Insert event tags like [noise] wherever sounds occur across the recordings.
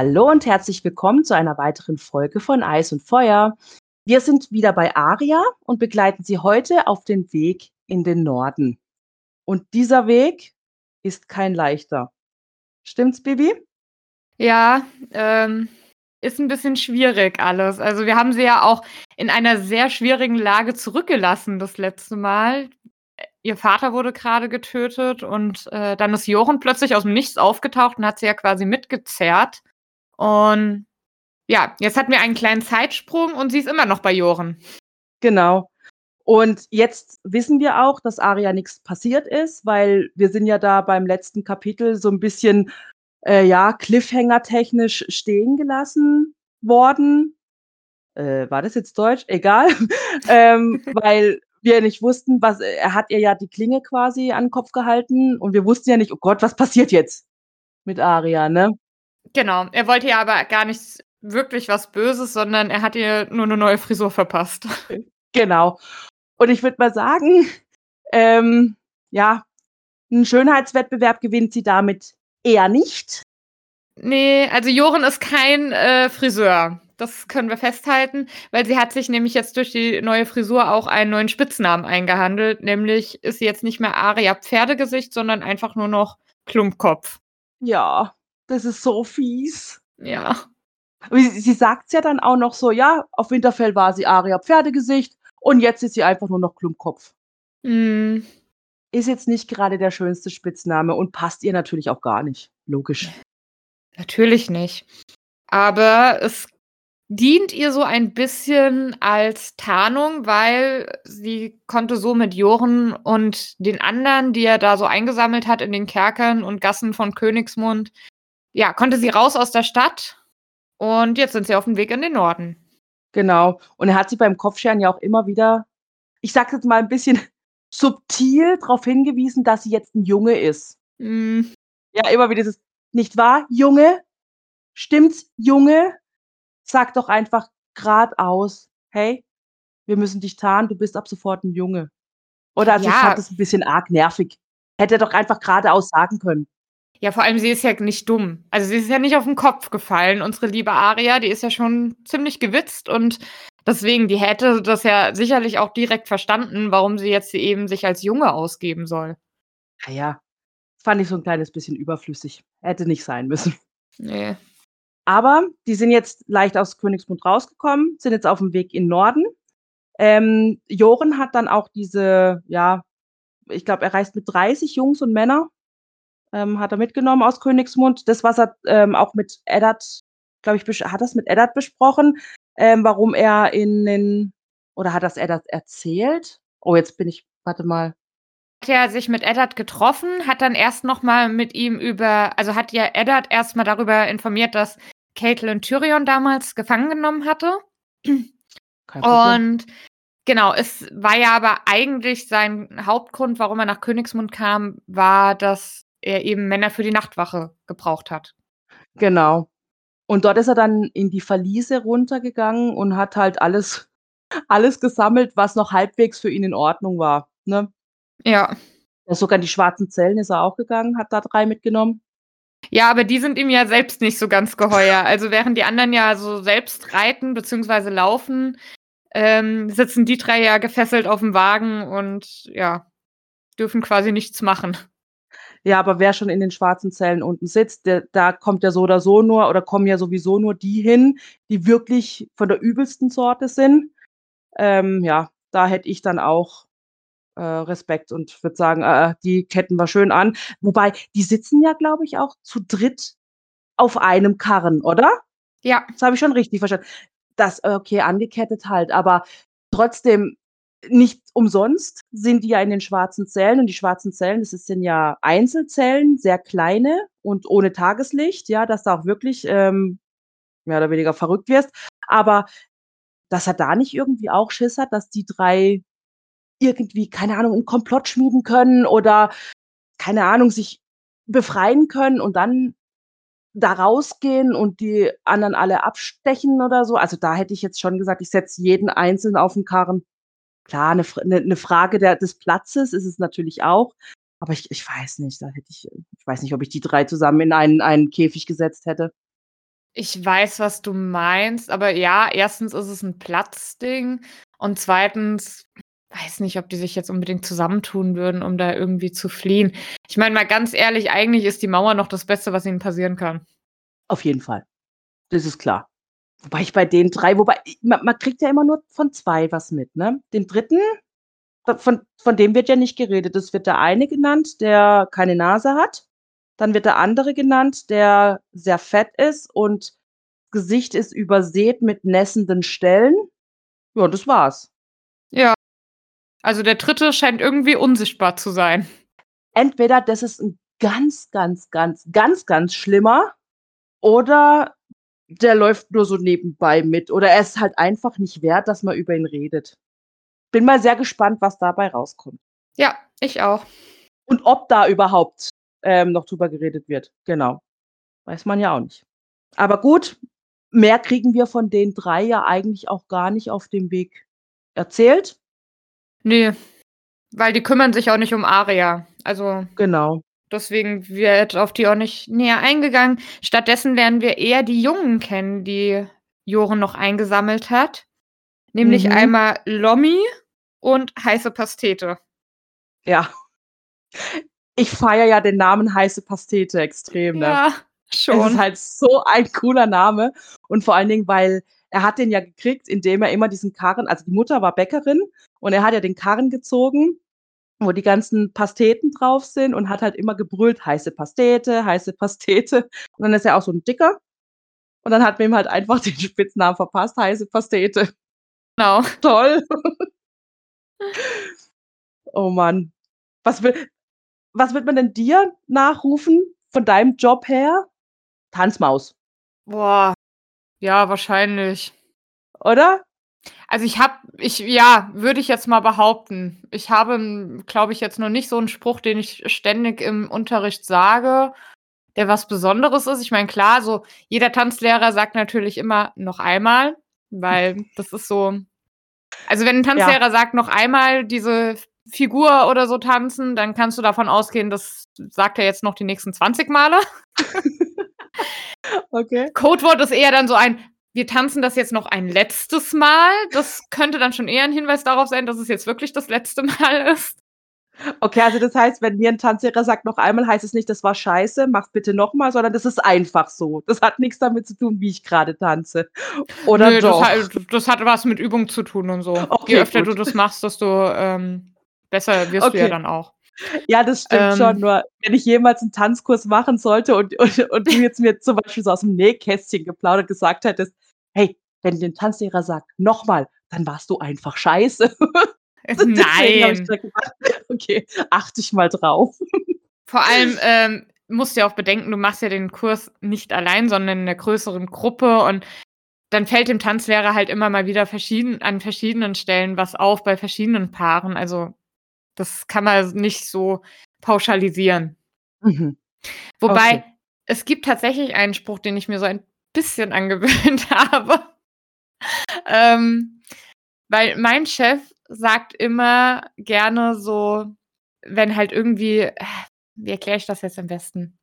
Hallo und herzlich willkommen zu einer weiteren Folge von Eis und Feuer. Wir sind wieder bei Aria und begleiten Sie heute auf den Weg in den Norden. Und dieser Weg ist kein leichter. Stimmt's, Bibi? Ja, ähm, ist ein bisschen schwierig alles. Also, wir haben sie ja auch in einer sehr schwierigen Lage zurückgelassen das letzte Mal. Ihr Vater wurde gerade getötet und, äh, dann ist Jochen plötzlich aus dem Nichts aufgetaucht und hat sie ja quasi mitgezerrt. Und ja, jetzt hatten wir einen kleinen Zeitsprung und sie ist immer noch bei Jochen. Genau. Und jetzt wissen wir auch, dass Aria nichts passiert ist, weil wir sind ja da beim letzten Kapitel so ein bisschen, äh, ja, Cliffhanger-technisch stehen gelassen worden. Äh, war das jetzt Deutsch? Egal. [laughs] ähm, weil wir nicht wussten, was er hat ihr ja die Klinge quasi an den Kopf gehalten und wir wussten ja nicht: „Oh Gott, was passiert jetzt mit Aria“, ne? Genau, er wollte ja aber gar nicht wirklich was Böses, sondern er hat ihr nur eine neue Frisur verpasst. Genau. Und ich würde mal sagen, ähm, ja, 'n Schönheitswettbewerb gewinnt sie damit eher nicht. Ne, also Joren ist kein, äh, Friseur. Das können wir festhalten, weil sie hat sich nämlich jetzt durch die neue Frisur auch einen neuen Spitznamen eingehandelt, nämlich ist sie jetzt nicht mehr Aria Pferdegesicht, sondern einfach nur noch Klumpkopf. Ja, das ist so fies. Ja. Aber sie sie sagt's ja dann auch noch so: „Ja, auf Winterfell war sie Aria Pferdegesicht und jetzt ist sie einfach nur noch Klumpkopf.“ Mhm. Ist jetzt nicht gerade der schönste Spitzname und passt ihr natürlich auch gar nicht, logisch. Natürlich nicht. Aber es dient ihr so ein bisschen als Tarnung, weil sie konnte so mit Joren und den anderen, die er da so eingesammelt hat in den Kerkern und Gassen von Königsmund ja, konnte sie raus aus der Stadt und jetzt sind sie auf'm Weg in den Norden. Genau. Und er hat sie beim Kopfscheren ja auch immer wieder, ich sage jetzt mal 'n bisschen [laughs] subtil drauf hingewiesen, dass sie jetzt 'n Junge ist. Mhm. Ja, immer wieder dieses: „Nicht wahr, Junge? Stimmt's, Junge? Sag doch einfach geradeaus: ‚Hey, wir müssen dich tarnen, du bist ab sofort 'n Junge.'“ Oder also, ich fand Ja. das 'n bisschen arg nervig. Hätte er doch einfach geradeaus sagen können. Ja, vor allem sie ist ja nicht dumm. Also, sie ist ja nicht auf 'n Kopf gefallen. Unsere liebe Aria, die ist ja schon ziemlich gewitzt und deswegen, die hätte das ja sicherlich auch direkt verstanden, warum sie jetzt eben sich als Junge ausgeben soll. Na ja, fand ich so 'n kleines bisschen überflüssig. Hätte nicht sein müssen. Ne. Aber die sind jetzt leicht aus Königsmund rausgekommen, sind jetzt auf'm Weg in Norden. Ähm, Joren hat dann auch diese ja, ich glaube, er reist mit 30 Jungs und Männer ähm, hat er mitgenommen aus Königsmund. Das, was er, ähm, auch mit Eddard, glaube ich, hat er's mit Eddard besprochen, ähm, warum er in den oder hat er's Eddard erzählt? Oh, jetzt bin ich warte mal. Hat ja sich mit Eddard getroffen, hat dann erst noch mal mit ihm über also, hat ja Eddard erst mal darüber informiert, dass Catelyn Tyrion damals gefangen genommen hatte. Und genau, es war ja aber eigentlich sein Hauptgrund, warum er nach Königsmund kam, war, dass er eben Männer für die Nachtwache gebraucht hat. Genau. Und dort ist er dann in die Verliese runtergegangen und hat halt alles [laughs] alles gesammelt, was noch halbwegs für ihn in Ordnung war, ne? Ja. Ja, sogar in die schwarzen Zellen ist er auch gegangen, hat da 3 mitgenommen. Ja, aber die sind ihm ja selbst nicht so ganz geheuer. Also, während die anderen ja so selbst reiten beziehungsweise laufen, ähm, sitzen die 3 ja gefesselt auf'm Wagen und ja, dürfen quasi nichts machen. Ja, aber wer schon in den schwarzen Zellen unten sitzt, der da kommt ja so oder so nur oder kommen ja sowieso nur die hin, die wirklich von der übelsten Sorte sind. Ähm, ja, da hätte ich dann auch, äh, Respekt und würde sagen: „Äh, äh, die ketten wir schön an.“ Wobei, die sitzen ja, glaube ich, auch zu dritt auf einem Karren, oder? Ja. Das habe ich schon richtig verstanden. Das okay, angekettet halt, aber trotzdem nicht umsonst sind die ja in den schwarzen Zellen und die schwarzen Zellen, das sind ja Einzelzellen, sehr kleine und ohne Tageslicht, ja, dass du auch wirklich, ähm, mehr oder weniger verrückt wirst. Aber dass er da nicht irgendwie auch Schiss hat, dass die 3 irgendwie, keine Ahnung, 'n Komplott schmieden können oder, keine Ahnung, sich befreien können und dann da rausgehen und die anderen alle abstechen oder so. Also, da hätte ich jetzt schon gesagt, ich setze jeden einzeln auf'n Karren. Klar, 'ne Fr 'ne 'ne Frage der des Platzes ist es natürlich auch, aber ich ich weiß nicht, da hätte ich ich weiß nicht, ob ich die 3 zusammen in einen einen Käfig gesetzt hätte. Ich weiß, was du meinst, aber ja, erstens ist es 'n Platzding und zweitens weiß nicht, ob die sich jetzt unbedingt zusammentun würden, um da irgendwie zu fliehen. Ich meine mal ganz ehrlich, eigentlich ist die Mauer noch das Beste, was ihnen passieren kann. Auf jeden Fall. Das ist klar. Wobei ich bei den 3 wobei i ma man kriegt ja immer nur von 2 was mit, ne? Den 3., v von von dem wird ja nicht geredet. Es wird der eine genannt, der keine Nase hat. Dann wird der andere genannt, der sehr fett ist und Gesicht ist übersät mit nässenden Stellen. Ja, das war's. Ja. Also, der 3. scheint irgendwie unsichtbar zu sein. Entweder das ist 'n ganz, ganz, ganz, ganz, ganz schlimmer oder der läuft nur so nebenbei mit oder er ist halt einfach nicht wert, dass man über ihn redet. Bin mal sehr gespannt, was dabei rauskommt. Ja, ich auch. Und ob da überhaupt, ähm, noch drüber geredet wird, genau. Weiß man ja auch nicht. Aber gut, mehr kriegen wir von den 3 ja eigentlich auch gar nicht auf dem Weg erzählt. Ne, weil die kümmern sich auch nicht um Aria. Also Genau. Deswegen wird auf die auch nicht näher eingegangen. Stattdessen lernen wir eher die Jungen kennen, die Joren noch eingesammelt hat, nämlich Mhm. einmal Lommi und Heiße Pastete. Ja. Ich feiere ja den Namen Heiße Pastete extrem, ne? Ja, schon. ist halt so ein cooler Name und vor allen Dingen, weil er hat den ja gekriegt, indem er immer diesen Karren also, die Mutter war Bäckerin und er hat ja den Karren gezogen, wo die ganzen Pasteten drauf sind und hat halt immer gebrüllt: „Heiße Pastete, heiße Pastete.“ Und dann ist er auch so 'n Dicker und dann hat man ihm halt einfach [laughs] den Spitznamen verpasst, Heiße Pastete. Genau. Toll. Oh Mann. Was wür was wird man denn dir nachrufen von deinem Job her? Tanzmaus. Boah, ja, wahrscheinlich. Oder? Also, ich habe ich ja, würde ich jetzt mal behaupten. Ich habe, glaube ich, jetzt noch nicht so 'n Spruch, den ich ständig im Unterricht sage, der was Besonderes ist. Ich meine, klar, so jeder Tanzlehrer sagt natürlich immer: „Noch einmal“, weil [laughs] das ist so also, wenn 'n Ja. Tanzlehrer sagt: „Noch einmal diese Figur oder so tanzen“, dann kannst du davon ausgehen, das sagt er jetzt noch die nächsten 20 Male. [laughs] Okay. Codewort ist eher dann so ein: „Wir tanzen das jetzt noch ein letztes Mal.“ Das könnte dann schon eher 'n Hinweis darauf sein, dass es jetzt wirklich das letzte Mal ist. Okay, also das heißt, wenn mir 'n Tanzlehrer sagt: „Noch einmal“, heißt es nicht: „Das war scheiße, mach's bitte noch mal“, sondern das ist einfach so. Das hat nix damit zu tun, wie ich grade tanze. Oder Nö, das doch? halt das hat was mit Übung zu tun und so. Je Okay, öfter du gut. das machst, desto, ähm, besser wirst du ja Okay. dann auch. Ja, das stimmt schon, Ähm nur wenn ich jemals 'n Tanzkurs machen sollte und und und du jetzt mir zum Beispiel so aus'm Nähkästchen geplaudert gesagt hättest: „Hey, wenn dir 'n Tanzlehrer sagt: „Noch mal“, dann warst du einfach scheiße.“ Äh, [laughs] nein. gedacht: [laughs] „Okay, achte ich mal drauf.“ Vor allem, ähm, musst du ja auch bedenken, du machst ja den Kurs nicht allein, sondern in 'ner größeren Gruppe und dann fällt dem Tanzlehrer halt immer mal wieder verschieden an verschiedenen Stellen was auf bei verschiedenen Paaren. Also, das kann man s nicht so pauschalisieren. Mhm. Wobei, Okay. es gibt tatsächlich einen Spruch, den ich mir so ein bisschen angewöhnt [laughs] habe. Ähm, weil mein Chef sagt immer gerne so, wenn halt irgendwie äh, wie erkläre ich das jetzt am besten?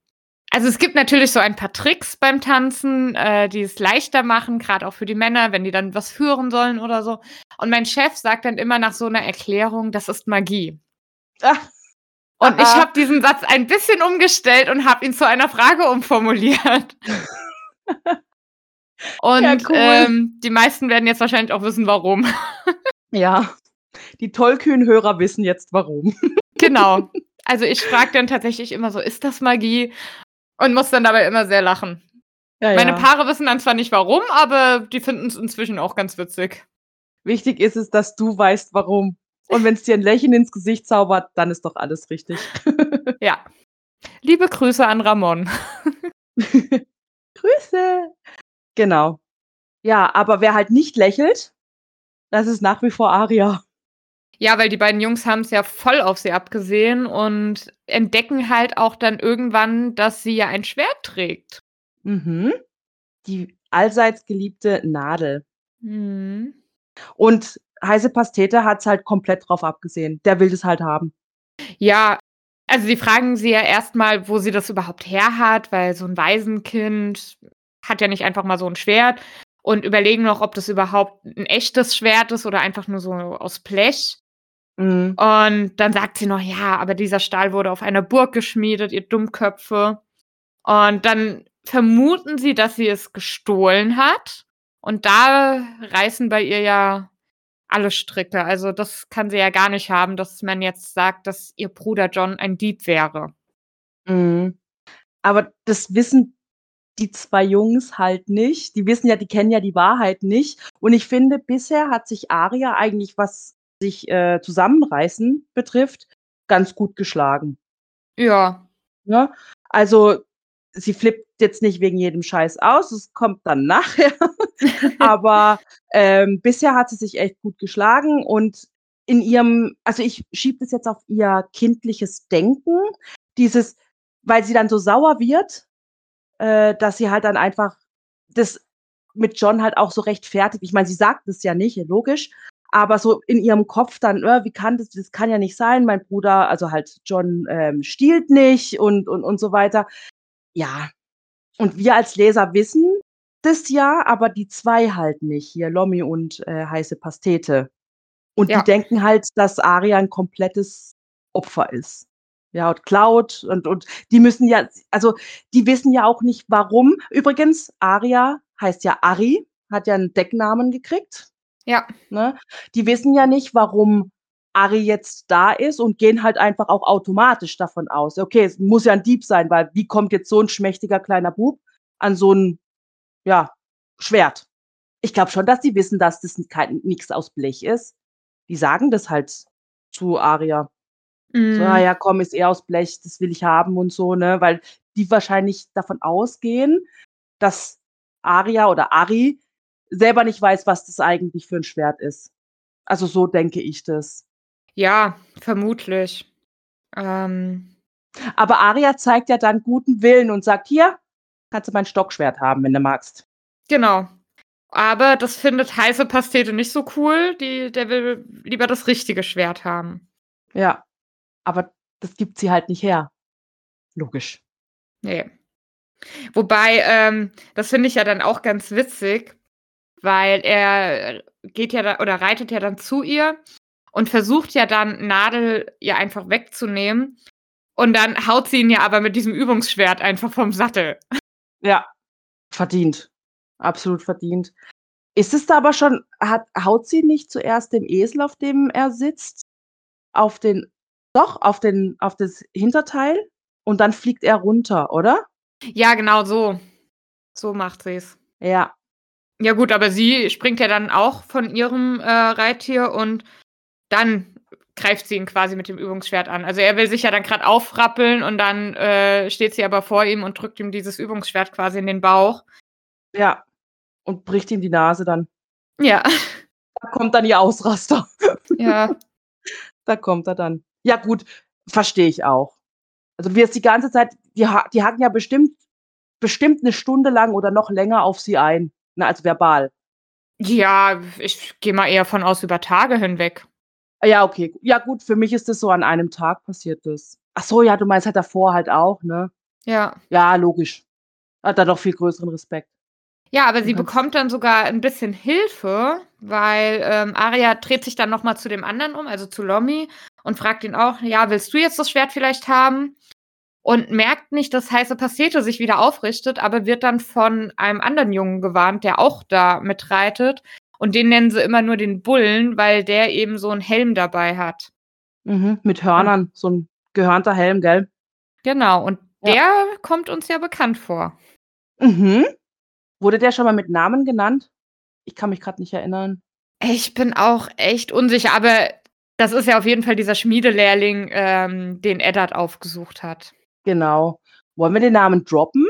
Also, es gibt natürlich so ein paar Tricks beim Tanzen, äh, die es leichter machen, grad auch für die Männer, wenn die dann was führen sollen oder so. Und mein Chef sagt dann immer nach so 'ner Erklärung: „Das ist Magie.“ Und ich habe diesen Satz ein bisschen umgestellt und habe ihn zu einer Frage umformuliert. [laughs] [laughs] Ja, Und, cool. ähm, die meisten werden jetzt wahrscheinlich auch wissen, warum. [laughs] Ja, die tollkühnen Hörer wissen jetzt warum. [laughs] Genau. Also, ich frage dann tatsächlich immer so: „Ist das Magie?“ Und muss dann dabei immer sehr lachen. Ja, Meine ja. Paare wissen dann zwar nicht warum, aber die finden's inzwischen auch ganz witzig. Wichtig ist es, dass du weißt, warum. Und wenn's dir 'n Lächeln ins Gesicht zaubert, dann ist doch alles richtig. Ja. Liebe Grüße an Ramon. Grüße. Genau. Ja, aber wer halt nicht lächelt, das ist nach wie vor Aria. Ja, weil die beiden Jungs haben's ja voll auf sie abgesehen und entdecken halt auch dann irgendwann, dass sie ja ein Schwert trägt. Mhm. Die allseits geliebte Nadel. Mhm. Und Heiße Pastete hat's halt komplett drauf abgesehen. Der will das halt haben. Ja, also, sie fragen sie ja erst mal, wo sie das überhaupt her hat, weil so 'n Waisenkind hat ja nicht einfach mal so ein Schwert und überlegen noch, ob das überhaupt ein echtes Schwert ist oder einfach nur so aus Blech. Mhm. Und dann sagt sie noch, ja, aber dieser Stahl wurde auf einer Burg geschmiedet, ihr Dummköpfe. Und dann vermuten sie, dass sie es gestohlen hat. Und da reißen bei ihr ja alle Stricke. Also das kann sie ja gar nicht haben, dass man jetzt sagt, dass ihr Bruder John ein Dieb wäre. Mhm. Aber das wissen die zwei Jungs halt nicht. Die wissen ja, die kennen ja die Wahrheit nicht. Und ich finde, bisher hat sich Aria eigentlich, was sich äh, Zusammenreißen betrifft, ganz gut geschlagen. Ja. Ne? Also sie flippt jetzt nicht wegen jedem Scheiß aus, es kommt dann nachher. [laughs] Aber ähm, bisher hat sie sich echt gut geschlagen und in ihrem, also ich schiebe das jetzt auf ihr kindliches Denken, dieses, weil sie dann so sauer wird, äh, dass sie halt dann einfach das mit John halt auch so rechtfertigt. Ich meine, sie sagt es ja nicht, logisch, aber so in ihrem Kopf dann, äh, wie kann das, das kann ja nicht sein, mein Bruder, also halt John ähm, stiehlt nicht und, und, und so weiter. Ja. Und wir als Leser wissen das ja, aber die zwei halt nicht, hier Lommi und äh, heiße Pastete. Und Ja. die denken halt, dass Aria ein komplettes Opfer ist. Ja, und klaut und, und die müssen ja, also die wissen ja auch nicht warum. Übrigens, Aria heißt ja Ari, hat ja einen Decknamen gekriegt. Ja. Ne? Die wissen ja nicht, warum Ari jetzt da ist und gehen halt einfach auch automatisch davon aus. Okay, es muss ja ein Dieb sein, weil wie kommt jetzt so ein schmächtiger kleiner Bub an so ein ja, Schwert? Ich glaube schon, dass die wissen, dass das nichts aus Blech ist. Die sagen das halt zu Aria. So, ah Mhm. ja, komm, ist eher aus Blech, das will ich haben und so, ne? Weil die wahrscheinlich davon ausgehen, dass Aria oder Ari selber nicht weiß, was das eigentlich für ein Schwert ist. Also so denke ich das. Ja, vermutlich. Ähm, Aber Aria zeigt ja dann guten Willen und sagt: „Hier, kannst du mein Stockschwert haben, wenn du magst.“ genau. Aber das findet heiße Pastete nicht so cool. Die der will lieber das richtige Schwert haben. Ja, aber das gibt sie halt nicht her. Logisch. Ne. Wobei, ähm, das finde ich ja dann auch ganz witzig, weil er geht ja da oder reitet ja dann zu ihr und versucht ja dann Nadel ihr einfach wegzunehmen. Und dann haut sie ihn ja aber mit diesem Übungsschwert einfach vom Sattel. Ja, verdient. Absolut verdient. Ist es da aber schon hat haut sie nicht zuerst dem Esel, auf dem er sitzt, auf den doch, auf den auf das Hinterteil und dann fliegt er runter, oder? Ja, genau so. So macht sie's. Ja. Ja gut, aber sie springt ja dann auch von ihrem, äh, Reittier und dann greift sie ihn quasi mit dem Übungsschwert an. Also, er will sich ja dann grad aufrappeln und dann, äh, steht sie aber vor ihm und drückt ihm dieses Übungsschwert quasi in den Bauch. Ja. Und bricht ihm die Nase dann. Ja. Da kommt dann ihr Ausraster. Ja. [laughs] Da kommt er dann. Ja gut, verstehe ich auch. Also, du wirst die ganze Zeit die ha die hacken ja bestimmt bestimmt 'ne Stunde lang oder noch länger auf sie ein, ne, also verbal. Ja, ich gehe mal eher von aus über Tage hinweg. Ah ja, okay. Ja gut, für mich ist das so an einem Tag passiert das. Ach so, ja, du meinst halt davor halt auch, ne? Ja. Ja, logisch. Hat er doch viel größeren Respekt. Ja, aber sie bekommt dann sogar 'n bisschen Hilfe, weil, ähm, Aria dreht sich dann noch mal zu dem anderen um, also zu Lommi und fragt ihn auch: „Ja, willst du jetzt das Schwert vielleicht haben?“ Und merkt nicht, dass heiße Pastete sich wieder aufrichtet, aber wird dann von einem anderen Jungen gewarnt, der auch da mitreitet. Und den nennen sie immer nur den Bullen, weil der eben so 'n Helm dabei hat. Mhm, mit Hörnern, so 'n gehörnter Helm, gell? Genau, und Ja. der kommt uns ja bekannt vor. Mhm. Wurde der schon mal mit Namen genannt? Ich kann mich grad nicht erinnern. Ich bin auch echt unsicher, aber das ist ja auf jeden Fall dieser Schmiedelehrling, ähm, den Eddard aufgesucht hat. Genau. Wollen wir den Namen droppen?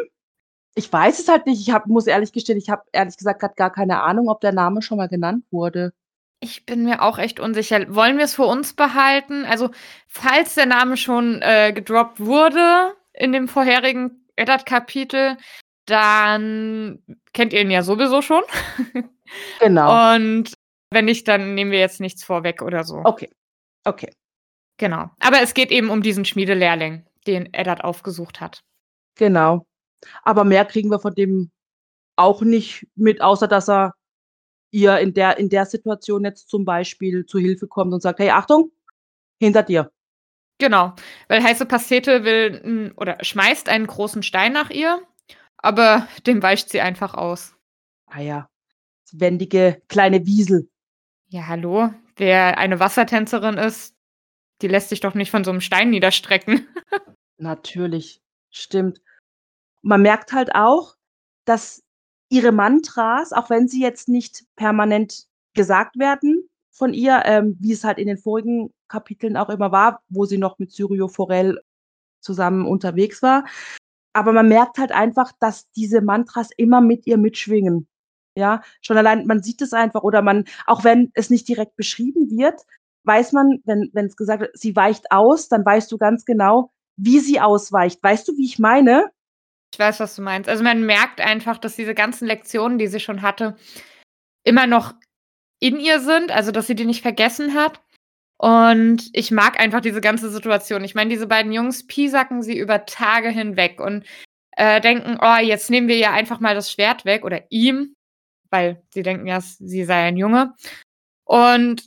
Ich weiß es halt nicht. Ich habe muss ehrlich gestehen, ich habe ehrlich gesagt grad gar keine Ahnung, ob der Name schon mal genannt wurde. Ich bin mir auch echt unsicher. Wollen wir's für uns behalten? Also, falls der Name schon, äh, gedroppt wurde in dem vorherigen Eddard-Kapitel, dann kennt ihr ihn ja sowieso schon. [laughs] Genau. Und wenn nicht, dann nehmen wir jetzt nichts vorweg oder so. Okay. Okay. Genau. Aber es geht eben um diesen Schmiedelehrling, den Eddard aufgesucht hat. Genau. Aber mehr kriegen wir von dem auch nicht mit, außer dass er ihr in der in der Situation jetzt zum Beispiel zu Hilfe kommt und sagt: „Hey, Achtung, hinter dir.“ Genau, weil heiße Pastete will oder schmeißt einen großen Stein nach ihr, aber dem weicht sie einfach aus. Ah ja, wendige kleine Wiesel. Ja, hallo? Wer eine Wassertänzerin ist, die lässt sich doch nicht von so 'nem Stein niederstrecken. [laughs] Natürlich, stimmt. Man merkt halt auch, dass ihre Mantras, auch wenn sie jetzt nicht permanent gesagt werden von ihr, ähm, wie es halt in den vorigen Kapiteln auch immer war, wo sie noch mit Syrio Forel zusammen unterwegs war. Aber man merkt halt einfach, dass diese Mantras immer mit ihr mitschwingen. Ja, schon allein man sieht es einfach oder man auch wenn es nicht direkt beschrieben wird, weiß man, wenn wenn's gesagt wird, sie weicht aus, dann weißt du ganz genau, wie sie ausweicht. Weißt du, wie ich meine? Ich weiß, was du meinst. Also, man merkt einfach, dass diese ganzen Lektionen, die sie schon hatte, immer noch in ihr sind, also, dass sie die nicht vergessen hat. Und ich mag einfach diese ganze Situation. Ich meine, diese beiden Jungs piesacken sie über Tage hinweg und, äh, denken: „Oh, jetzt nehmen wir ihr einfach mal das Schwert weg“ oder ihm, weil sie denken ja, sie sei ein Junge. Und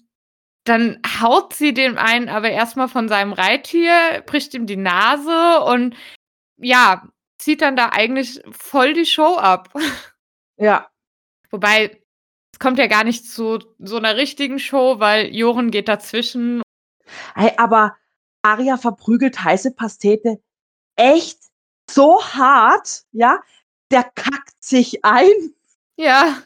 dann haut sie dem einen aber erst mal von seinem Reittier, bricht ihm die Nase und ja, zieht dann da eigentlich voll die Show ab. Ja. Wobei, es kommt ja gar nicht zu so 'ner richtigen Show, weil Joren geht dazwischen. Hey, aber Arya verprügelt heiße Pastete echt so hart, ja? Der kackt sich ein. [laughs] Ja.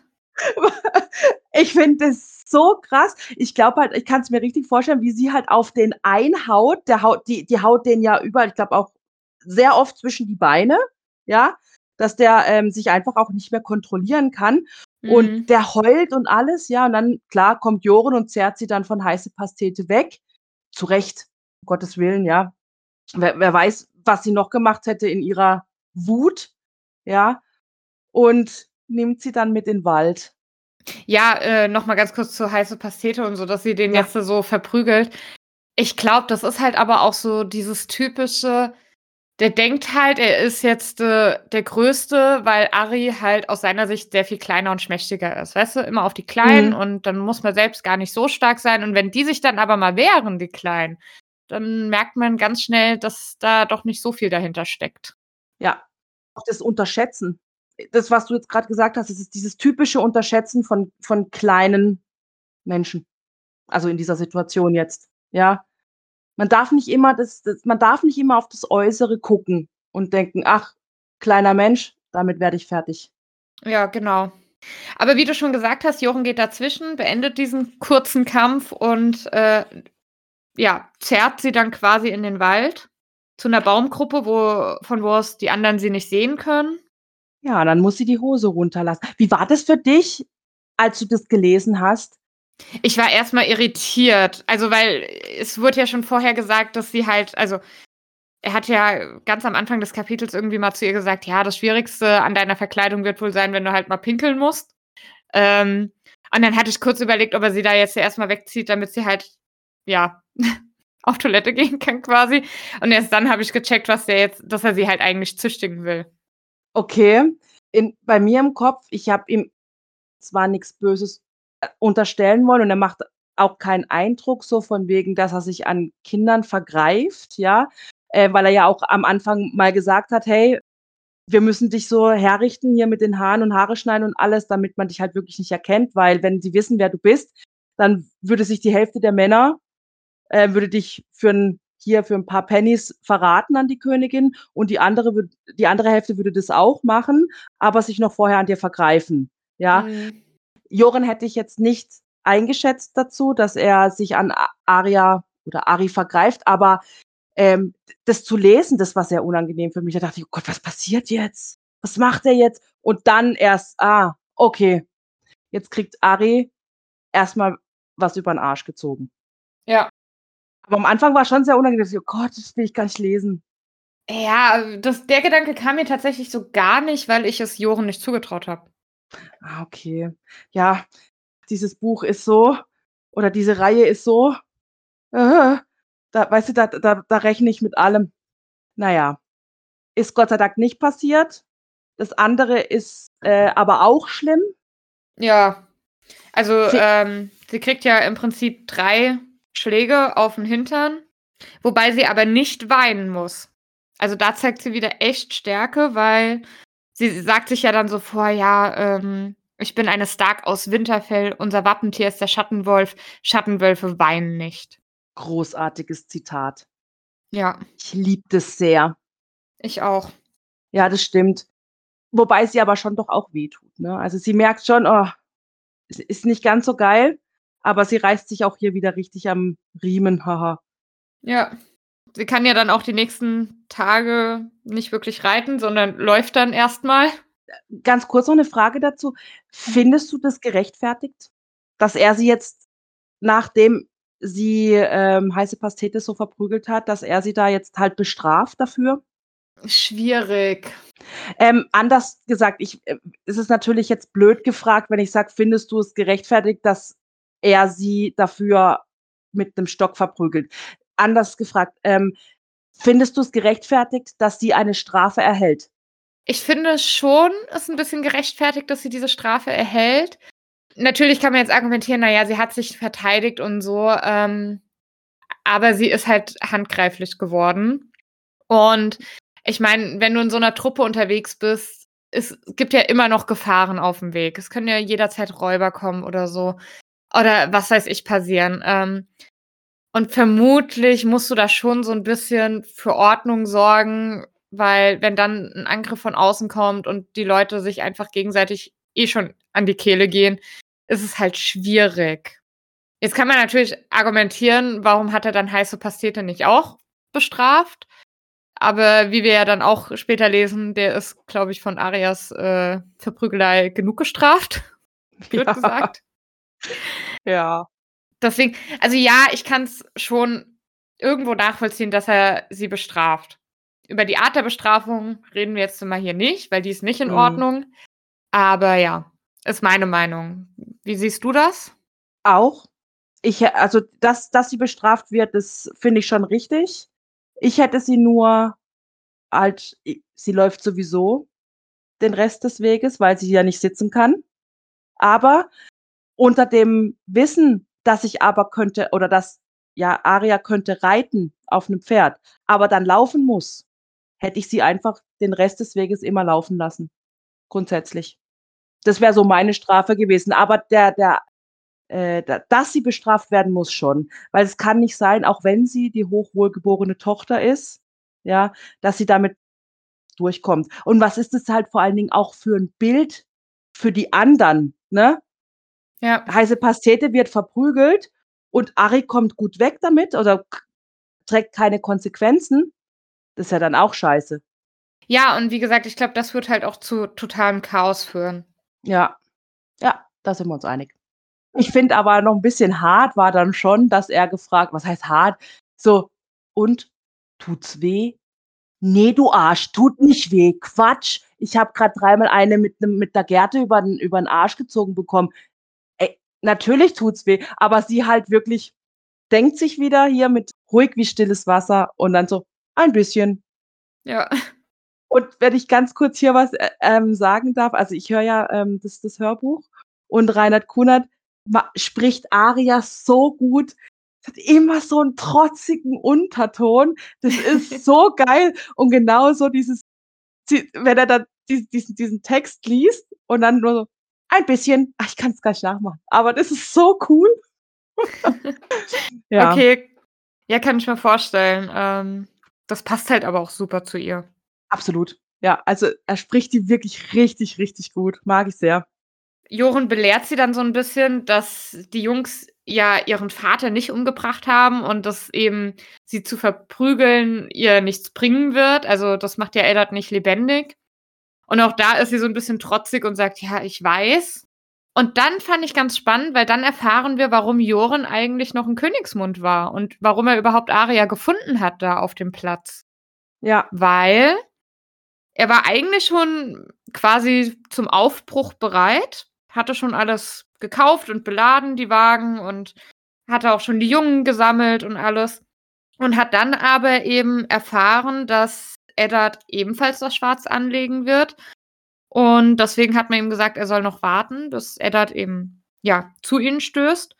Ich finde das so krass. Ich glaube halt ich kann's mir richtig vorstellen, wie sie halt auf den einhaut. Der haut die die haut den ja überall ich glaube auch sehr oft zwischen die Beine, ja, dass der, ähm, sich einfach auch nicht mehr kontrollieren kann. Mhm. Und der heult und alles, ja, und dann, klar, kommt Joren und zerrt sie dann von heiße Pastete weg. Zu Recht, um Gottes Willen, ja. Wer wer weiß, was sie noch gemacht hätte in ihrer Wut, ja? Und nimmt sie dann mit in 'n Wald. Ja, äh, noch mal ganz kurz zu heiße Pastete und so, dass sie den Ja. jetzt so verprügelt. Ich glaube, das ist halt aber auch so dieses typische der denkt halt, er ist jetzt, äh, der Größte, weil Arry halt aus seiner Sicht sehr viel kleiner und schmächtiger ist. Weißt du, immer auf die Kleinen Mhm. und dann muss man selbst gar nicht so stark sein. Und wenn die sich dann aber mal wehren, die Kleinen, dann merkt man ganz schnell, dass da doch nicht so viel dahinter steckt. Ja, auch das Unterschätzen. Das, was du jetzt grad gesagt hast, ist dieses typische Unterschätzen von von kleinen Menschen. Also, in dieser Situation jetzt, ja? Man darf nicht immer das das man darf nicht immer auf das Äußere gucken und denken: „Ach, kleiner Mensch, damit werde ich fertig.“ Ja, genau. Aber wie du schon gesagt hast, Jochen geht dazwischen, beendet diesen kurzen Kampf und, äh, ja, zerrt sie dann quasi in den Wald zu 'ner Baumgruppe, wo von wo aus die anderen sie nicht sehen können. Ja, dann muss sie die Hose runterlassen. Wie war das für dich, als du das gelesen hast? Ich war erst mal irritiert. Also, weil es wurde ja schon vorher gesagt, dass sie halt also, er hat ja ganz am Anfang des Kapitels irgendwie mal zu ihr gesagt: „Ja, das Schwierigste an deiner Verkleidung wird wohl sein, wenn du halt mal pinkeln musst.“ Ähm, und dann hatte ich kurz überlegt, ob er sie da jetzt ja erst mal wegzieht, damit sie halt, ja, [laughs] auf Toilette gehen kann quasi. Und erst dann habe ich gecheckt, was der jetzt dass er sie halt eigentlich züchtigen will. Okay, in bei mir im Kopf ich habe ihm zwar nix Böses, unterstellen wollen und er macht auch keinen Eindruck so von wegen, dass er sich an Kindern vergreift, ja, äh, weil er ja auch am Anfang mal gesagt hat: „Hey, wir müssen dich so herrichten hier mit den Haaren und Haare schneiden und alles, damit man dich halt wirklich nicht erkennt, weil wenn sie wissen, wer du bist, dann würde sich die Hälfte der Männer äh, würde dich für 'n hier für 'n paar Pennies verraten an die Königin und die andere die andere Hälfte würde das auch machen, aber sich noch vorher an dir vergreifen“, ja? Mhm. Joren hätte ich jetzt nicht eingeschätzt dazu, dass er sich an A Arya oder Arry vergreift, aber, ähm, das zu lesen, das war sehr unangenehm für mich. Da dachte ich: „Oh Gott, was passiert jetzt? Was macht er jetzt?“ Und dann erst: „Ah, okay, jetzt kriegt Arry erst mal was über 'n Arsch gezogen.“ Ja. Aber am Anfang war's schon sehr unangenehm, so: „Oh Gott, das will ich gar nicht lesen.“ Ja, das der Gedanke kam mir tatsächlich so gar nicht, weil ich es Joren nicht zugetraut habe. Ah, okay. Ja, dieses Buch ist so oder diese Reihe ist so da weißt du, da da da rechne ich mit allem. Na ja, ist Gott sei Dank nicht passiert. Das andere ist äh, aber auch schlimm. Ja. Also, ähm, sie kriegt ja im Prinzip drei Schläge auf den Hintern, wobei sie aber nicht weinen muss. Also da zeigt sie wieder echt Stärke, weil sie sagt sich ja dann so vor, ja, ähm, ich bin eine Stark aus Winterfell, unser Wappentier ist der Schattenwolf, Schattenwölfe weinen nicht. Großartiges Zitat. Ja. Ich liebe das sehr. Ich auch. Ja, das stimmt. Wobei sie aber schon doch auch wehtut. Ne? Also sie merkt schon, oh, es ist nicht ganz so geil, aber sie reißt sich auch hier wieder richtig am Riemen, haha. Ja. Sie kann ja dann auch die nächsten Tage nicht wirklich reiten, sondern läuft dann erstmal. Ganz kurz noch eine Frage dazu. Findest du das gerechtfertigt, dass er sie jetzt, nachdem sie ähm, heiße Pastete so verprügelt hat, dass er sie da jetzt halt bestraft dafür? Schwierig. Ähm, anders gesagt, ich, äh, es ist natürlich jetzt blöd gefragt, wenn ich sage, findest du es gerechtfertigt, dass er sie dafür mit einem Stock verprügelt? Anders gefragt, ähm, findest du es gerechtfertigt, dass sie eine Strafe erhält? Ich finde schon, es ist ein bisschen gerechtfertigt, dass sie diese Strafe erhält. Natürlich kann man jetzt argumentieren, naja, sie hat sich verteidigt und so, ähm, aber sie ist halt handgreiflich geworden. Und ich meine, wenn du in so einer Truppe unterwegs bist, es gibt ja immer noch Gefahren auf dem Weg. Es können ja jederzeit Räuber kommen oder so. Oder was weiß ich passieren. Ähm, und vermutlich musst du da schon so ein bisschen für Ordnung sorgen, weil wenn dann ein Angriff von außen kommt und die Leute sich einfach gegenseitig eh schon an die Kehle gehen, ist es halt schwierig. Jetzt kann man natürlich argumentieren, warum hat er dann heiße Pastete nicht auch bestraft? Aber wie wir ja dann auch später lesen, der ist, glaube ich, von Arias äh, Verprügelei genug gestraft. [laughs] Wird ja. gesagt. Ja. Deswegen, also ja, ich kann es schon irgendwo nachvollziehen, dass er sie bestraft. Über die Art der Bestrafung reden wir jetzt mal hier nicht, weil die ist nicht in mhm. Ordnung. Aber ja, ist meine Meinung. Wie siehst du das? Auch. Ich, also, dass, dass sie bestraft wird, das finde ich schon richtig. Ich hätte sie nur halt, sie läuft sowieso den Rest des Weges, weil sie ja nicht sitzen kann. Aber unter dem Wissen, dass ich aber könnte, oder dass, ja, Aria könnte reiten auf einem Pferd, aber dann laufen muss, hätte ich sie einfach den Rest des Weges immer laufen lassen. Grundsätzlich. Das wäre so meine Strafe gewesen. Aber der, der äh, dass sie bestraft werden muss schon. Weil es kann nicht sein, auch wenn sie die hochwohlgeborene Tochter ist, ja, dass sie damit durchkommt. Und was ist es halt vor allen Dingen auch für ein Bild für die anderen, ne? Ja. Heiße Pastete wird verprügelt und Ari kommt gut weg damit oder trägt keine Konsequenzen. Das ist ja dann auch scheiße. Ja, und wie gesagt, ich glaube, das wird halt auch zu totalem Chaos führen. Ja. Ja, da sind wir uns einig. Ich finde aber noch ein bisschen hart war dann schon, dass er gefragt was heißt hart? So: „Und, tut's weh?“ „Ne, du Arsch, tut nicht weh. Quatsch. Ich habe grad dreimal eine mit mit der Gerte übern übern Arsch gezogen bekommen. Natürlich tut's weh.“ Aber sie halt wirklich denkt sich wieder hier mit ruhig wie stilles Wasser und dann so: „Ein bisschen.“ Ja. Und wenn ich ganz kurz hier was, äh, ähm, sagen darf, also ich höre ja, ähm, das das Hörbuch und Reinhard Kunert spricht Aria so gut. Es hat immer so einen trotzigen Unterton. Das ist [laughs] so geil. Und genauso dieses, wenn er dann diesen, diesen Text liest und dann nur so ein bisschen, ach, ich kann es gar nicht nachmachen, aber das ist so cool. [laughs] ja. Okay. Ja, kann ich mir vorstellen. Ähm, das passt halt aber auch super zu ihr. Absolut. Ja, also er spricht die wirklich richtig, richtig gut. Mag ich sehr. Joren belehrt sie dann so ein bisschen, dass die Jungs ja ihren Vater nicht umgebracht haben und dass eben sie zu verprügeln ihr nichts bringen wird. Also, das macht ja Eddard nicht lebendig. Und auch da ist sie so ein bisschen trotzig und sagt: „Ja, ich weiß.“ Und dann fand ich ganz spannend, weil dann erfahren wir, warum Joren eigentlich noch 'n Königsmund war und warum er überhaupt Aria gefunden hat da auf dem Platz. Ja. Weil er war eigentlich schon quasi zum Aufbruch bereit hatte schon alles gekauft und beladen, die Wagen, und hatte auch schon die Jungen gesammelt und alles. Und hat dann aber eben erfahren, dass Eddard ebenfalls das Schwarz anlegen wird Und deswegen hat man ihm gesagt, er soll noch warten, bis Eddard eben, ja, zu ihnen stößt.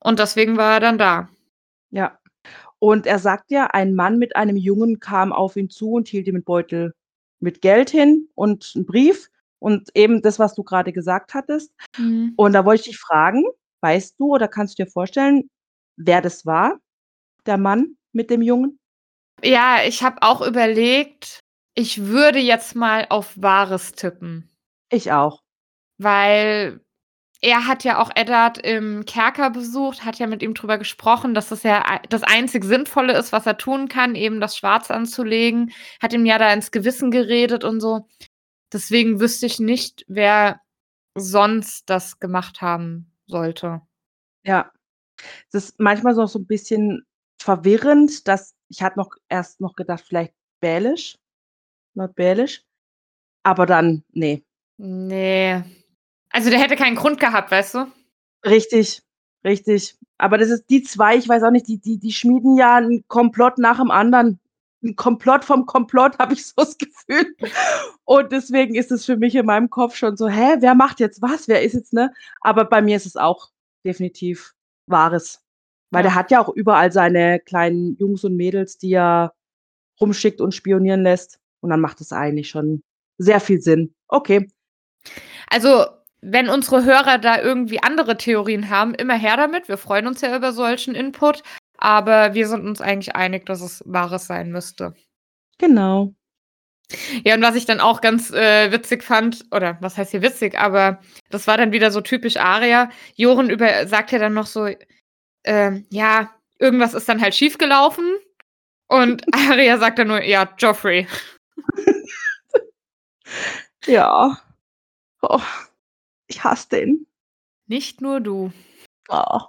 Und deswegen war er dann da. Ja. Und er sagt ja, ein Mann mit einem Jungen kam auf ihn zu und hielt ihm 'n Beutel mit Geld hin und 'n Brief und eben das, was du grade gesagt hattest. Mhm. Und da wollte ich dich fragen, weißt du oder kannst du dir vorstellen, wer das war, der Mann mit dem Jungen? Ja, ich habe auch überlegt, ich würde jetzt mal auf Wahres tippen. Ich auch. Weil er hat ja auch Eddard im Kerker besucht, hat ja mit ihm drüber gesprochen, dass das ja das einzig Sinnvolle ist, was er tun kann, eben das Schwarz anzulegen, hat ihm ja da ins Gewissen geredet und so. Deswegen wüsste ich nicht, wer sonst das gemacht haben sollte. Ja. Das ist manchmal so so 'n bisschen verwirrend, dass ich hatte noch erst noch gedacht, vielleicht Baelish, Lord Baelish, aber dann, ne. Ne. Also, der hätte keinen Grund gehabt, weißt du? Richtig, richtig. Aber das ist die 2, ich weiß auch nicht, die die die schmieden ja 'n Komplott nach dem anderen. 'N Komplott vom Komplott, [laughs] habe ich so das Gefühl. Und deswegen ist es für mich in meinem Kopf schon so: „Hä, wer macht jetzt was? Wer ist jetzt“, ne? Aber bei mir ist es auch definitiv Wahres. Weil der Ja. hat ja auch überall seine kleinen Jungs und Mädels, die er rumschickt und spionieren lässt. Und dann macht es eigentlich schon sehr viel Sinn. Okay. Also, wenn unsere Hörer da irgendwie andere Theorien haben, immer her damit. Wir freuen uns ja über solchen Input, aber wir sind uns eigentlich einig, dass es Wahres sein müsste. Genau. Ja, und was ich dann auch ganz, äh, witzig fand oder was heißt hier witzig, aber das war dann wieder so typisch Arya. Joren über sagt ja dann noch so, ähm, ja, irgendwas ist dann halt schiefgelaufen und [laughs] Arya sagt dann nur: „Ja, Joffrey.“ [laughs] Ja. Oh, ich hasse den. Nicht nur du. Oh.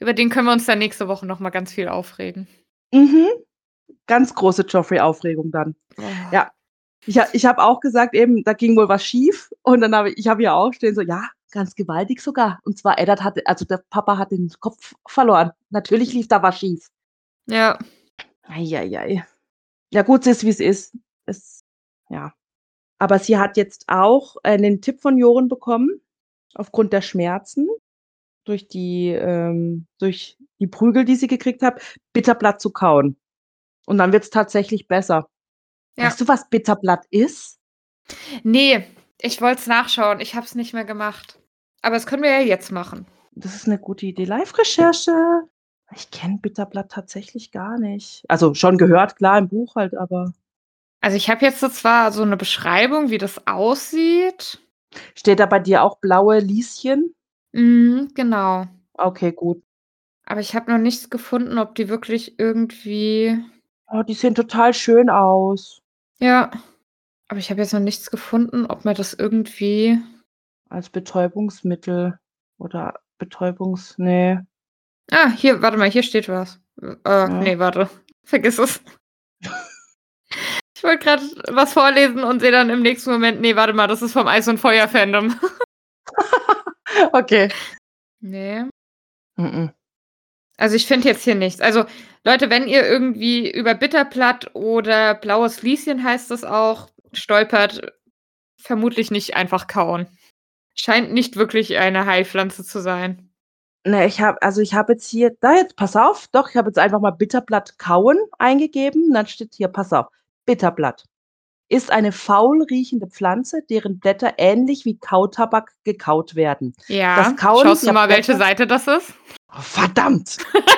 Über den können wir uns dann nächste Woche noch mal ganz viel aufregen. Mhm. Ganz große Joffrey-Aufregung dann. Oh. Ja. Ich ich habe auch gesagt eben, da ging wohl was schief und dann habe ich habe hier auch stehen so: „Ja, ganz gewaltig sogar.“ Und zwar Eddard hatte also, der Papa hat den Kopf verloren. Natürlich lief da was schief. Ja. Ei, ei, ei. Ja gut, es ist, wie's ist. Es ja. Aber sie hat jetzt auch, äh, 'nen Tipp von Joren bekommen, aufgrund der Schmerzen durch die ähm, durch die Prügel, die sie gekriegt hat, Bitterblatt zu kauen. Und dann wird's tatsächlich besser. Ja. Weißt du, was Bitterblatt ist? Ne, ich wollte es nachschauen. Ich habe es nicht mehr gemacht. Aber das können wir ja jetzt machen. Das ist 'ne gute Idee. Live-Recherche. Ich kenne Bitterblatt tatsächlich gar nicht. Also, schon gehört, klar, im Buch halt, aber Also, ich habe jetzt so zwar so 'ne Beschreibung, wie das aussieht. Steht da bei dir auch blaue Lieschen? Mhm, genau. Okay, gut. Aber ich habe noch nichts gefunden, ob die wirklich irgendwie Oh, die sehen total schön aus. Ja. Aber ich habe jetzt noch nichts gefunden, ob man das irgendwie Als Betäubungsmittel oder Betäubungs ne. Ah, hier, warte mal, hier steht was. Äh, Ja. ne, warte. [laughs] Vergiss es. Ich wollte grad was vorlesen und sehe dann im nächsten Moment: „Ne, warte mal, das ist vom Eis und Feuer Fandom.“ [laughs] Okay. Ne. M-m. Also, ich finde jetzt hier nichts. Also, Leute, wenn ihr irgendwie über Bitterblatt oder blaues Lieschen heißt das auch, stolpert, vermutlich nicht einfach kauen. Scheint nicht wirklich eine Heilpflanze zu sein. Ne, ich habe also, ich habe jetzt hier da jetzt pass auf, doch, ich habe jetzt einfach mal Bitterblatt kauen eingegeben. Dann steht hier pass auf, Bitterblatt ist eine faul riechende Pflanze, deren Blätter ähnlich wie Kautabak gekaut werden. Ja, Das Kauen schaust du mal, welche Blätter Seite das ist? Oh, verdammt! [laughs]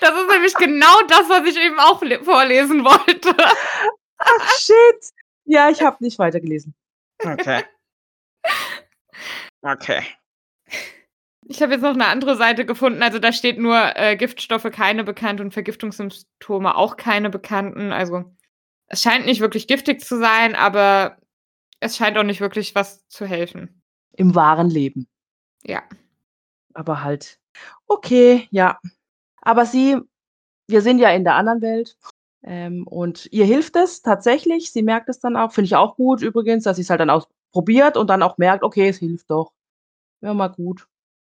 Das ist nämlich genau das, was ich eben auch le vorlesen wollte. [laughs] Ach, shit. Ja, ich habe nicht weitergelesen. Okay. Okay. Ich habe jetzt noch 'ne andere Seite gefunden. Also, da steht nur, äh, Giftstoffe keine bekannt und Vergiftungssymptome auch keine bekannten. Also, es scheint nicht wirklich giftig zu sein, aber es scheint auch nicht wirklich was zu helfen. Im wahren Leben. Ja. Aber halt okay, ja. Aber sie wir sind ja in der anderen Welt, ähm, und ihr hilft es tatsächlich. Sie merkt es dann auch. Finde ich auch gut übrigens, dass sie's halt dann auch probiert und dann auch merkt: „Okay, es hilft doch.“ Ja, mal gut.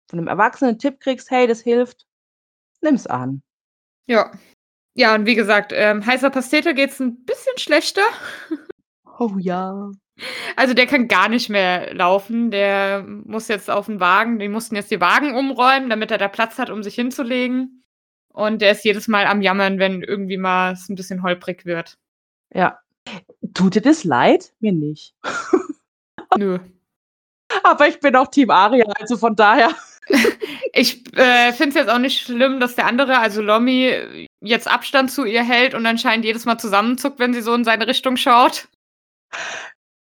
Von 'nem Erwachsenen Tipp kriegst: „Hey, das hilft.“ Nimm's an. Ja. Ja, und wie gesagt, ähm, heißer Pastete geht's 'n bisschen schlechter. Oh ja. Also, der kann gar nicht mehr laufen. Der muss jetzt auf 'n Wagen die mussten jetzt die Wagen umräumen, damit er da Platz hat, um sich hinzulegen. Und der ist jedes Mal am Jammern, wenn irgendwie mal es 'n bisschen holprig wird. Ja. Tut dir das leid? Mir nicht. [laughs] Nö. Aber ich bin auch Team Aria, also von daher. [laughs] Ich, äh, finde es jetzt auch nicht schlimm, dass der andere, also Lommi, jetzt Abstand zu ihr hält und anscheinend jedes Mal zusammenzuckt, wenn sie so in seine Richtung schaut.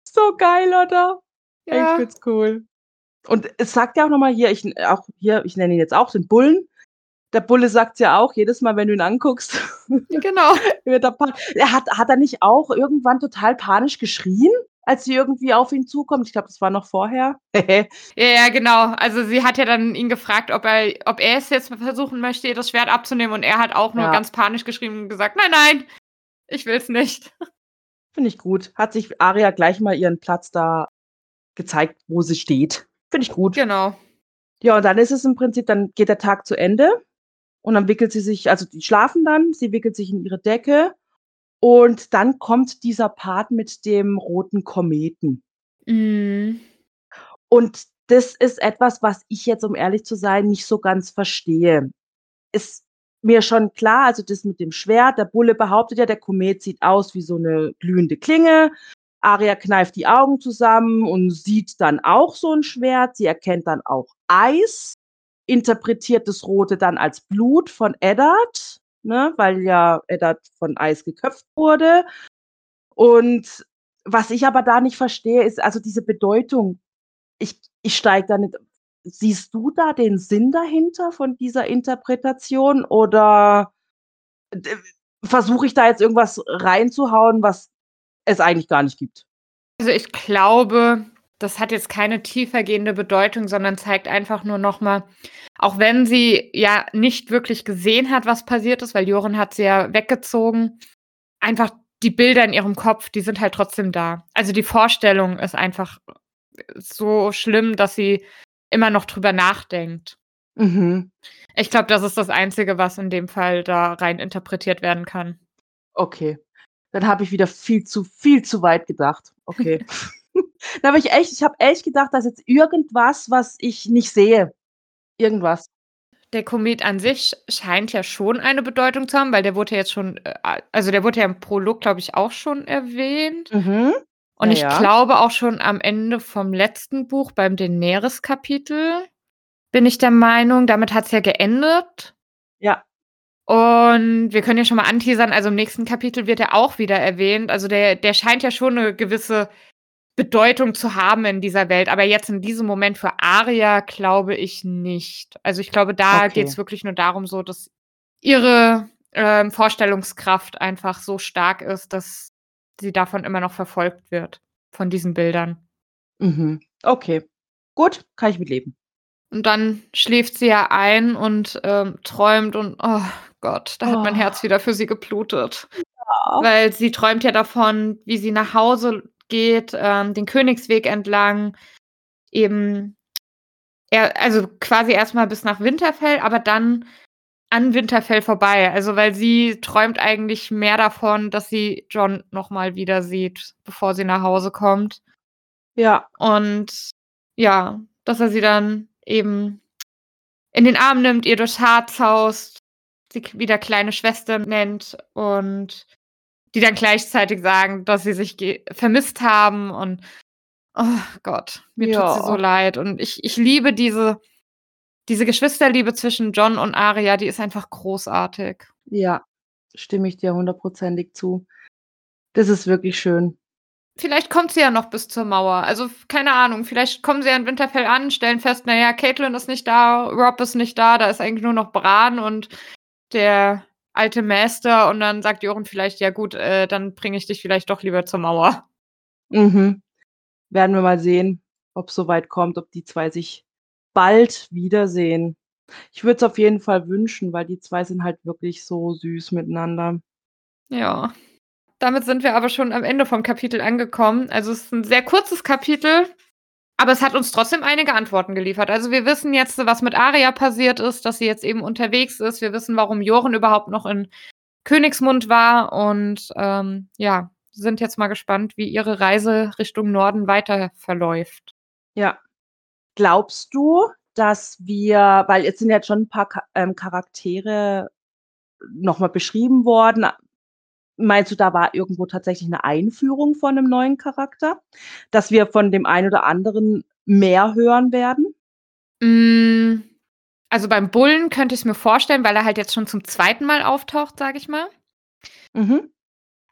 So geil, oder? Ich Ja. finde es cool. Und es sagt ja auch noch mal hier, ich auch hier, ich nenne ihn jetzt auch den Bullen. Der Bulle sagt's ja auch jedes Mal, wenn du ihn anguckst. Genau. [laughs] wird er hat hat er nicht auch irgendwann total panisch geschrien, als sie irgendwie auf ihn zukommt? Ich glaube, das war noch vorher. [laughs] Ja, ja, genau. Also, sie hat ja dann ihn gefragt, ob er ob er es jetzt versuchen möchte, ihr das Schwert abzunehmen und er hat auch nur Ja. ganz panisch geschrien und gesagt: „Nein, nein, ich will's nicht.“ Finde ich gut. Hat sich Aria gleich mal ihren Platz da gezeigt, wo sie steht. Finde ich gut. Genau. Ja, und dann ist es im Prinzip dann geht der Tag zu Ende und dann wickelt sie sich also, die schlafen dann, sie wickelt sich in ihre Decke und dann kommt dieser Part mit dem roten Kometen. Mhm. Und das ist etwas, was ich jetzt, um ehrlich zu sein, nicht so ganz verstehe. Ist mir schon klar, also das mit dem Schwert, der Bulle behauptet ja, der Komet sieht aus wie so 'ne glühende Klinge. Aria kneift die Augen zusammen und sieht dann auch so 'n Schwert. Sie erkennt dann auch Eis, interpretiert das Rote dann als Blut von Eddard, ne, weil ja Eddard von Eis geköpft wurde. Und was ich aber da nicht verstehe, ist also diese Bedeutung. Ich ich steige da nicht siehst du da den Sinn dahinter von dieser Interpretation oder d versuche ich da jetzt irgendwas reinzuhauen, was es eigentlich gar nicht gibt? Also, ich glaube, das hat jetzt keine tiefergehende Bedeutung, sondern zeigt einfach nur noch mal auch wenn sie ja nicht wirklich gesehen hat, was passiert ist, weil Joren hat sie ja weggezogen, einfach die Bilder in ihrem Kopf, die sind halt trotzdem da. Also, die Vorstellung ist einfach so schlimm, dass sie immer noch drüber nachdenkt. Mhm. Ich glaube, das ist das Einzige, was in dem Fall da rein interpretiert werden kann. Okay. Dann habe ich wieder viel zu viel zu weit gedacht. Okay. [laughs] [laughs] Da habe ich echt ich habe echt gedacht, da ist jetzt irgendwas, was ich nicht sehe. Irgendwas. Der Komet an sich scheint ja schon eine Bedeutung zu haben, weil der wurde ja jetzt schon, äh, also, der wurde ja im Prolog, glaube ich, auch schon erwähnt. Mhm. Und Ja, ich ja. glaube auch schon am Ende vom letzten Buch beim Daenerys-Kapitel bin ich der Meinung, damit hat's ja geendet. Ja. Und wir können ja schon mal anteasern, also, im nächsten Kapitel wird er auch wieder erwähnt. Also, der der scheint ja schon 'ne gewisse Bedeutung zu haben in dieser Welt, aber jetzt in diesem Moment für Aria glaube ich nicht. Also, ich glaube, da Okay. geht's wirklich nur darum so, dass ihre, ähm, Vorstellungskraft einfach so stark ist, dass sie davon immer noch verfolgt wird, von diesen Bildern. Mhm. Okay. Gut, kann ich mit leben. Und dann schläft sie ja ein und, ähm, träumt und, oh Gott, da hat mein Oh. Herz wieder für sie geblutet. Ja. Weil sie träumt ja davon, wie sie nach Hause geht, ähm, den Königsweg entlang, eben er also, quasi erst mal bis nach Winterfell, aber dann an Winterfell vorbei. Also, weil sie träumt eigentlich mehr davon, dass sie Jon noch mal wieder sieht, bevor sie nach Hause kommt. Ja. Und ja, dass er sie dann eben in den Arm nimmt, ihr durchs Haar zaust, sie wieder kleine Schwester nennt und die dann gleichzeitig sagen, dass sie sich vermisst haben und oh Gott, mir tut sie so Ja. leid. Und ich ich liebe diese diese Geschwisterliebe zwischen Jon und Arya, die ist einfach großartig. Ja, stimme ich dir hundertprozentig zu. Das ist wirklich schön. Vielleicht kommt sie ja noch bis zur Mauer. Also, keine Ahnung, vielleicht kommen sie ja in Winterfell an, stellen fest, na ja, Catelyn ist nicht da, Robb ist nicht da, da ist eigentlich nur noch Bran und der alte Maester und dann sagt Joren vielleicht: „Ja gut, äh, dann bringe ich dich vielleicht doch lieber zur Mauer.“ Mhm. Werden wir mal sehen, ob's so weit kommt, ob die 2 sich bald wiedersehen. Ich würde es auf jeden Fall wünschen, weil die 2 sind halt wirklich so süß miteinander. Ja. Damit sind wir aber schon am Ende vom Kapitel angekommen. Also, es ist 'n sehr kurzes Kapitel, aber es hat uns trotzdem einige Antworten geliefert. Also, wir wissen jetzt, was mit Arya passiert ist, dass sie jetzt eben unterwegs ist. Wir wissen, warum Joren überhaupt noch in Königsmund war und, ähm, ja, sind jetzt mal gespannt, wie ihre Reise Richtung Norden weiter verläuft. Ja. Glaubst du, dass wir weil jetzt sind jetzt schon 'n paar ähm, Charaktere noch mal beschrieben worden. Meinst du, da war irgendwo tatsächlich 'ne Einführung von 'nem neuen Charakter, dass wir von dem einen oder anderen mehr hören werden? Hm, also, beim Bullen könnte ich's mir vorstellen, weil er halt jetzt schon zum 2. Mal auftaucht, sage ich mal. Mhm.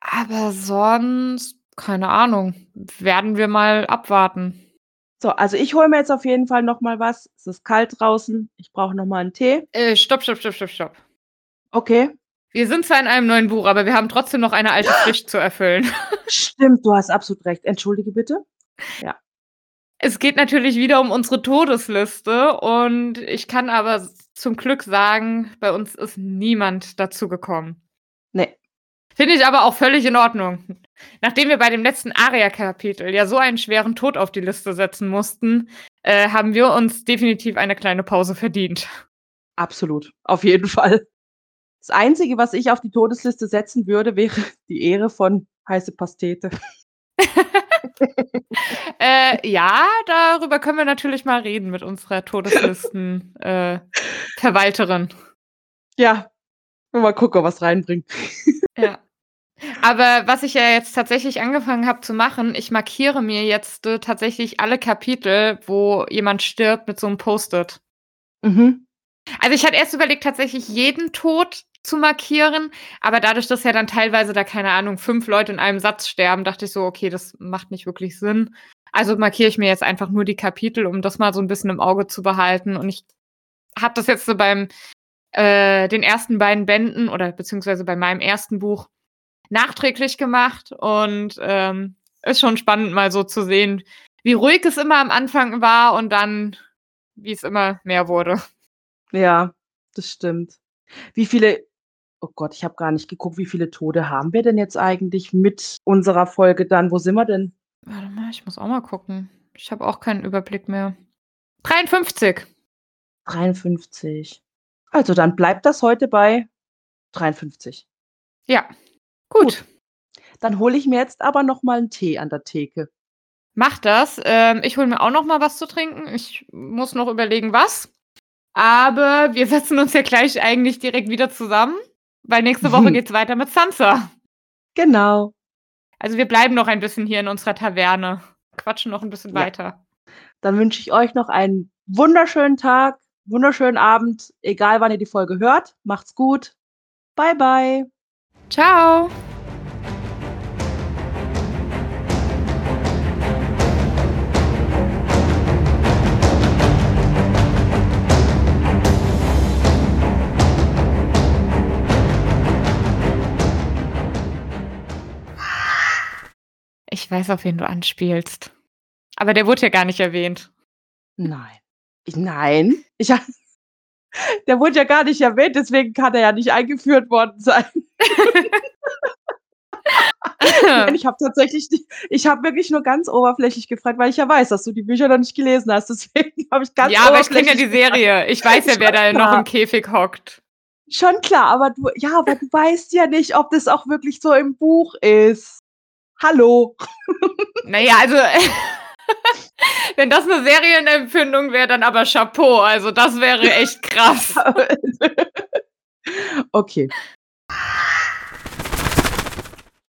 Aber sonst, keine Ahnung, werden wir mal abwarten. So, also, ich hole mir jetzt auf jeden Fall noch mal was. Es ist kalt draußen. Ich brauche noch mal 'n Tee. Äh, stopp, stopp, stopp, stopp, stopp. Okay. Wir sind zwar in einem neuen Buch, aber wir haben trotzdem noch eine alte Pflicht zu erfüllen. [laughs] Stimmt, du hast absolut recht. Entschuldige bitte. Ja. Es geht natürlich wieder um unsere Todesliste und ich kann aber zum Glück sagen, bei uns ist niemand dazugekommen. Ne. Finde ich aber auch völlig in Ordnung. Nachdem wir bei dem letzten Aria-Kapitel ja so einen schweren Tod auf die Liste setzen mussten, äh, haben wir uns definitiv eine kleine Pause verdient. Absolut, auf jeden Fall. Das Einzige, was ich auf die Todesliste setzen würde, wäre [laughs] die Ehre von Heiße Pastete. [laughs] Äh, ja, darüber können wir natürlich mal reden mit unserer Todeslisten [laughs] äh. Ja, mal gucken, was reinbringt. Ja. Aber was ich ja jetzt tatsächlich angefangen habe zu machen, ich markiere mir jetzt, äh, tatsächlich alle Kapitel, wo jemand stirbt, mit so 'nem Post-it. Mhm. Also, ich hatte erst überlegt, tatsächlich jeden Tod zu markieren, aber dadurch, dass ja dann teilweise da, keine Ahnung, 5 Leute in einem Satz sterben, dachte ich so: „Okay, das macht nicht wirklich Sinn.“ Also, markiere ich mir jetzt einfach nur die Kapitel, um das mal so 'n bisschen im Auge zu behalten. Und ich habe das jetzt so beim äh, den ersten beiden Bänden oder beziehungsweise bei meinem ersten Buch nachträglich gemacht und, ähm, ist schon spannend, mal so zu sehen, wie ruhig es immer am Anfang war und dann, wie's immer mehr wurde. Ja, das stimmt. Wie viele oh Gott, ich habe gar nicht geguckt, wie viele Tode haben wir denn jetzt eigentlich mit unserer Folge dann? Wo sind wir denn? Warte mal, ich muss auch mal gucken. Ich habe auch keinen Überblick mehr. 53. 53. Also, dann bleibt das heute bei 53. Ja, gut. Gut. Dann hole ich mir jetzt aber noch mal 'n Tee an der Theke. Mach das. Ähm, ich hole mir auch noch mal was zu trinken. Ich muss noch überlegen, was. Aber wir [laughs] setzen uns ja gleich eigentlich direkt wieder zusammen, weil nächste Woche geht's weiter mit Sansa. Genau. Also, wir bleiben noch ein bisschen hier in unserer Taverne, quatschen noch 'n bisschen Ja. weiter. Dann wünsche ich euch noch einen wunderschönen Tag, wunderschönen Abend, egal wann ihr die Folge hört. Macht's gut. Bye, bye. Tschau. Ich weiß, auf wen du anspielst. Aber der wurde ja gar nicht erwähnt. Nein. Nein, ich [laughs] der wurde ja gar nicht erwähnt, deswegen kann er ja nicht eingeführt worden sein. [laughs] Ich habe tatsächlich ich habe wirklich nur ganz oberflächlich gefragt, weil ich ja weiß, dass du die Bücher noch nicht gelesen hast. Deswegen habe ich ganz Ja, aber ich kenne ja die. Serie. Ich weiß ja, wer da noch im Käfig hockt. Schon klar, aber du ja, aber du weißt ja nicht, ob das auch wirklich so im Buch ist. Hallo. Na ja, also [laughs] wenn das 'ne Serienempfindung wäre, dann aber Chapeau. Also, das wäre echt krass. [laughs] Okay.